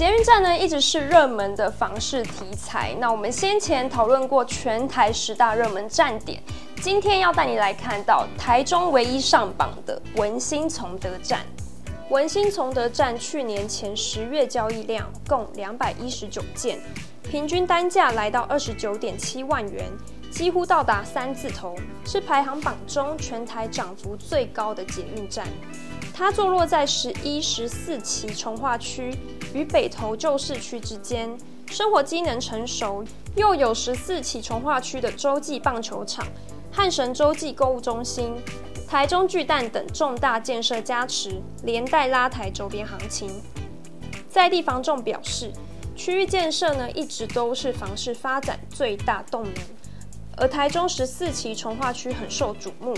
捷运站呢，一直是热门的房市题材。那我们先前讨论过全台十大热门站点，今天要带你来看到台中唯一上榜的文心崇德站。文心崇德站去年前十月交易量共两百一十九件，平均单价来到二十九点七万元，几乎到达三字头，是排行榜中全台涨幅最高的捷运站。它坐落在十一、十四期重划区与北投旧市区之间，生活机能成熟，又有十四期重划区的洲际棒球场、汉神洲际购物中心、台中巨蛋等重大建设加持，连带拉抬周边行情。在地房仲表示，区域建设呢一直都是房市发展最大动能，而台中十四期重划区很受瞩目，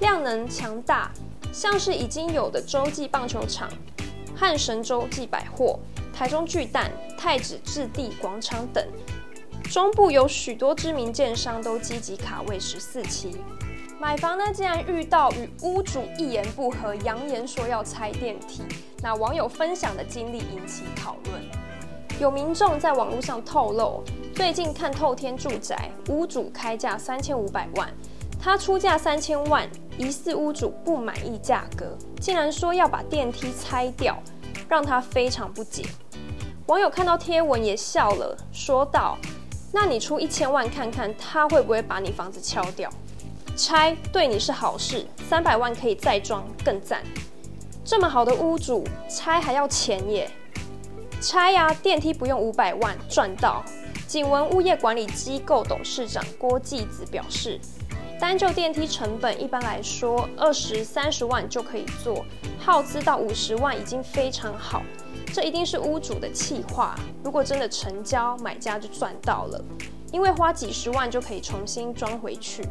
量能强大。像是已经有的洲际棒球场、汉神洲际百货、台中巨蛋、太子置地广场等，中部有许多知名建商都积极卡位十四期。买房呢，竟然遇到与屋主一言不合，扬言说要拆电梯。那网友分享的经历引起讨论。有民众在网络上透露，最近看透天住宅，屋主开价三千五百万。他出价三千万，疑似屋主不满意价格，竟然说要把电梯拆掉，让他非常不解。网友看到贴文也笑了，说道：“那你出一千万看看，他会不会把你房子敲掉？拆对你是好事，三百万可以再装，更赞。这么好的屋主，拆还要钱耶？拆呀，电梯不用五百万，赚到。”景文物业管理机构董事长郭继子表示。单就电梯成本，一般来说二十三十万就可以做，耗资到五十万已经非常好。这一定是屋主的气话。如果真的成交，买家就赚到了，因为花几十万就可以重新装回去。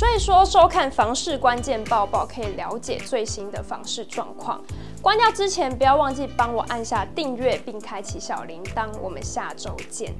所以说，收看房市关键报报可以了解最新的房市状况。关掉之前，不要忘记帮我按下订阅并开启小铃铛。我们下周见。